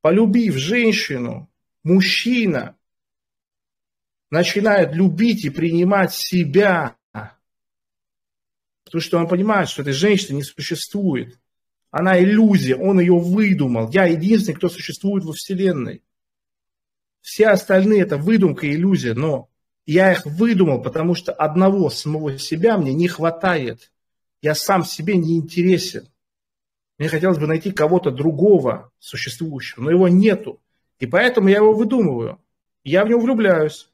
полюбив женщину, мужчина начинает любить и принимать себя, потому что он понимает, что этой женщины не существует. Она иллюзия, он ее выдумал. Я единственный, кто существует во Вселенной. Все остальные это выдумка и иллюзия, но я их выдумал, потому что одного самого себя мне не хватает. Я сам себе не интересен. Мне хотелось бы найти кого-то другого существующего, но его нету. И поэтому я его выдумываю. Я в него влюбляюсь.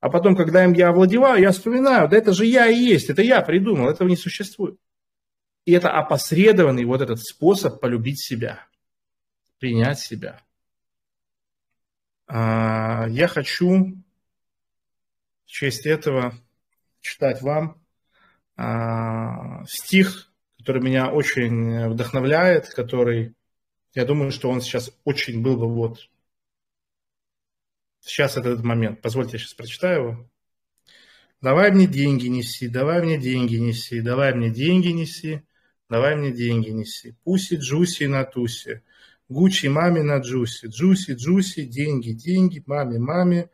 А потом, когда им я овладеваю, я вспоминаю, да это же я и есть, это я придумал, этого не существует. И это опосредованный вот этот способ полюбить себя, принять себя. А, я хочу в честь этого читать вам а, стих, который меня очень вдохновляет, который, я думаю, что он сейчас очень был бы вот сейчас этот момент. Позвольте, я сейчас прочитаю его. Давай мне деньги неси, давай мне деньги неси, давай мне деньги неси, давай мне деньги неси. Пуси, Джуси на тусе, Гуччи маме на Джуси, Джуси, Джуси, деньги, деньги, маме, маме,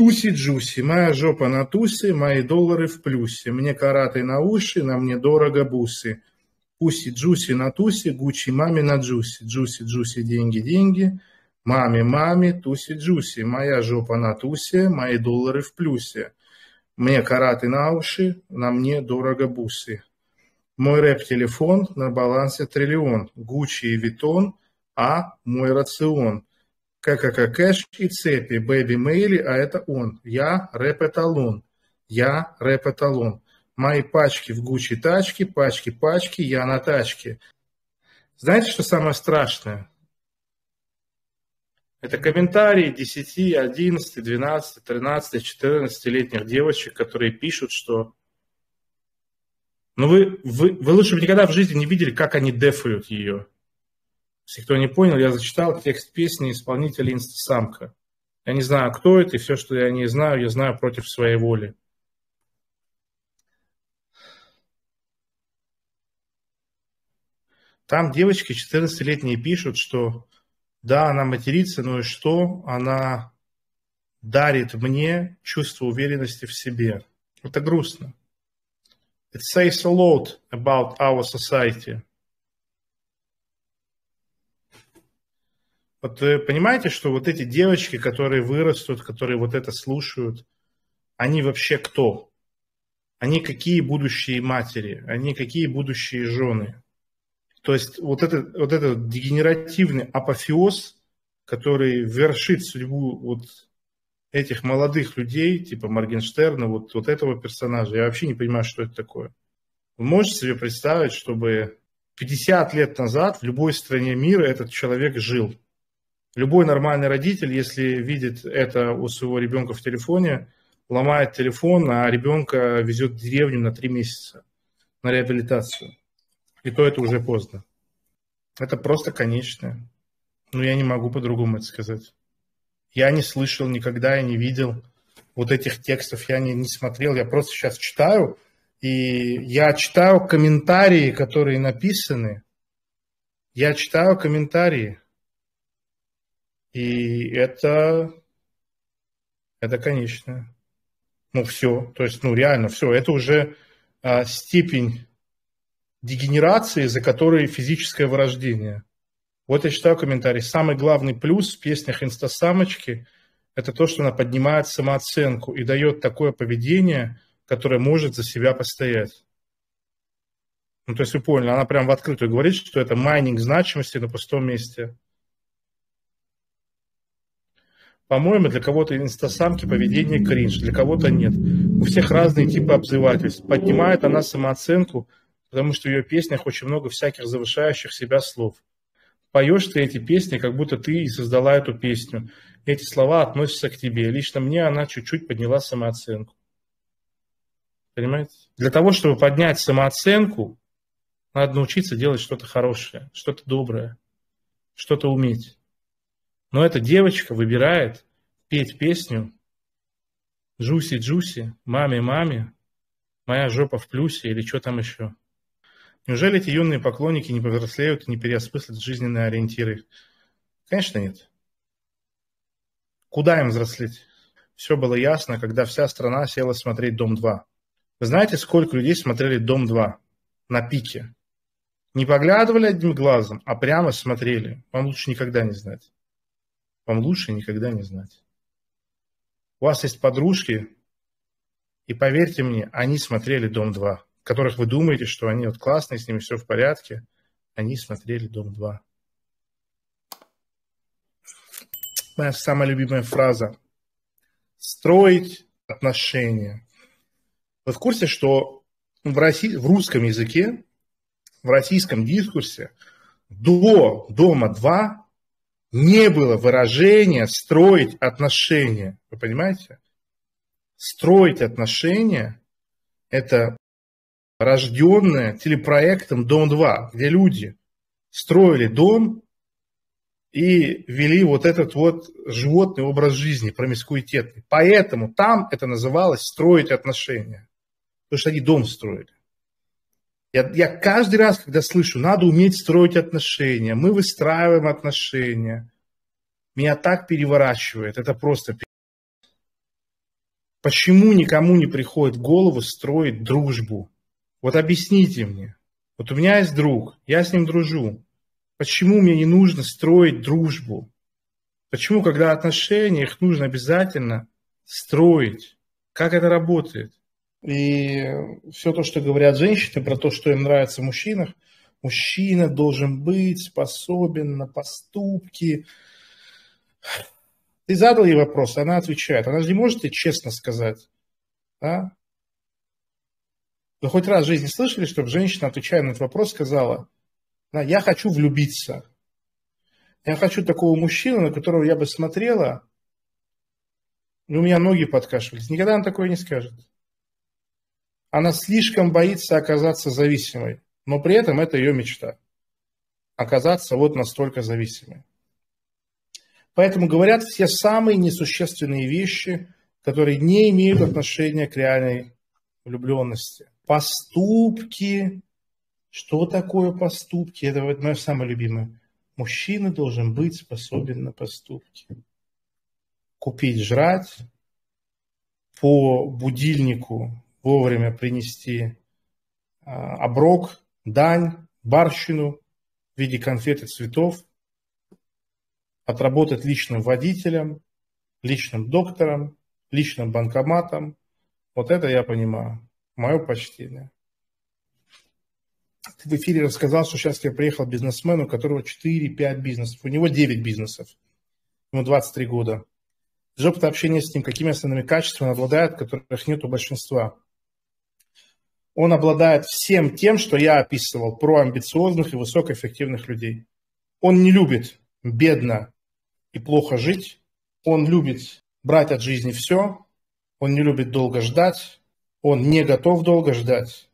Туси Джуси, моя жопа на тусе, мои доллары в плюсе. Мне караты на уши, на мне дорого бусы. Пуси Джуси на тусе, Гуччи маме на Джуси. Джуси, Джуси, деньги, деньги. Маме, маме, туси Джуси. Моя жопа на тусе, мои доллары в плюсе. Мне караты на уши, на мне дорого бусы. Мой рэп-телефон на балансе триллион. Гуччи и Витон, а мой рацион – ККК Кэш и цепи, Бэби Мейли, а это он. Я рэп-эталон. Я рэп-эталон. Мои пачки в Гуччи тачке, пачки-пачки, я на тачке. Знаете, что самое страшное? Это комментарии 10, 11, 12, 13, 14-летних девочек, которые пишут, что ну вы, вы, вы лучше бы никогда в жизни не видели, как они дефают ее. Если кто не понял, я зачитал текст песни исполнителя «Инстасамка». Я не знаю, кто это, и все, что я не знаю, я знаю против своей воли. Там девочки 14-летние пишут, что да, она матерится, но и что? Она дарит мне чувство уверенности в себе. Это грустно. It says a lot about our society. Вот вы понимаете, что вот эти девочки, которые вырастут, которые вот это слушают, они вообще кто? Они какие будущие матери? Они какие будущие жены? То есть вот этот, вот этот дегенеративный апофеоз, который вершит судьбу вот этих молодых людей, типа Моргенштерна, вот, вот этого персонажа, я вообще не понимаю, что это такое. Вы можете себе представить, чтобы 50 лет назад в любой стране мира этот человек жил? Любой нормальный родитель, если видит это у своего ребенка в телефоне, ломает телефон, а ребенка везет в деревню на три месяца на реабилитацию. И то это уже поздно. Это просто конечное. Но я не могу по-другому это сказать. Я не слышал никогда, я не видел вот этих текстов, я не, не смотрел, я просто сейчас читаю, и я читаю комментарии, которые написаны. Я читаю комментарии. И это, это конечно. Ну, все. То есть, ну, реально все. Это уже а, степень дегенерации, за которой физическое вырождение. Вот я читаю комментарий. Самый главный плюс в песнях «Инстасамочки» – это то, что она поднимает самооценку и дает такое поведение, которое может за себя постоять. Ну, то есть вы поняли, она прям в открытую говорит, что это майнинг значимости на пустом месте – По-моему, для кого-то инстасамки поведение кринж, для кого-то нет. У всех разные типы обзывательств. Поднимает она самооценку, потому что в ее песнях очень много всяких завышающих себя слов. Поешь ты эти песни, как будто ты и создала эту песню. Эти слова относятся к тебе. Лично мне она чуть-чуть подняла самооценку. Понимаете? Для того, чтобы поднять самооценку, надо научиться делать что-то хорошее, что-то доброе, что-то уметь. Но эта девочка выбирает петь песню «Джуси, Джуси, маме, маме, моя жопа в плюсе» или что там еще. Неужели эти юные поклонники не повзрослеют и не переосмыслят жизненные ориентиры? Конечно, нет. Куда им взрослеть? Все было ясно, когда вся страна села смотреть «Дом-2». Вы знаете, сколько людей смотрели «Дом-2» на пике? Не поглядывали одним глазом, а прямо смотрели. Вам лучше никогда не знать. Вам лучше никогда не знать. У вас есть подружки, и поверьте мне, они смотрели «Дом-2», которых вы думаете, что они вот классные, с ними все в порядке. Они смотрели «Дом-2». Моя самая любимая фраза. Строить отношения. Вы в курсе, что в, России, в русском языке в российском дискурсе до Дома-2 не было выражения «строить отношения». Вы понимаете? Строить отношения – это рожденное телепроектом «Дом-2», где люди строили дом и вели вот этот вот животный образ жизни, промискуитетный. Поэтому там это называлось «строить отношения», потому что они дом строили. Я, я каждый раз, когда слышу, надо уметь строить отношения, мы выстраиваем отношения, меня так переворачивает, это просто Почему никому не приходит в голову строить дружбу? Вот объясните мне. Вот у меня есть друг, я с ним дружу. Почему мне не нужно строить дружбу? Почему, когда отношения, их нужно обязательно строить? Как это работает? И все то, что говорят женщины про то, что им нравится в мужчинах, мужчина должен быть способен на поступки. Ты задал ей вопрос, она отвечает. Она же не может тебе честно сказать. Да? Вы хоть раз в жизни слышали, чтобы женщина, отвечая на этот вопрос, сказала, да, я хочу влюбиться. Я хочу такого мужчину, на которого я бы смотрела, и у меня ноги подкашивались. Никогда она такое не скажет. Она слишком боится оказаться зависимой, но при этом это ее мечта. Оказаться вот настолько зависимой. Поэтому говорят все самые несущественные вещи, которые не имеют отношения к реальной влюбленности. Поступки. Что такое поступки? Это вот мое самое любимое. Мужчина должен быть способен на поступки. Купить жрать, по будильнику вовремя принести а, оброк, дань, барщину в виде конфет и цветов, отработать личным водителем, личным доктором, личным банкоматом. Вот это я понимаю. Мое почтение. Ты в эфире рассказал, что сейчас я приехал бизнесмен, у которого 4-5 бизнесов. У него 9 бизнесов. Ему 23 года. Из опыта общения с ним, какими основными качествами он обладает, которых нет у большинства он обладает всем тем, что я описывал про амбициозных и высокоэффективных людей. Он не любит бедно и плохо жить. Он любит брать от жизни все. Он не любит долго ждать. Он не готов долго ждать.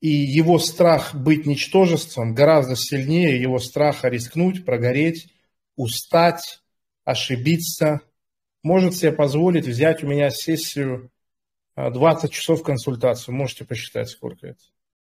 И его страх быть ничтожеством гораздо сильнее его страха рискнуть, прогореть, устать, ошибиться. Может себе позволить взять у меня сессию 20 а, часов консультацию, можете посчитать, сколько это.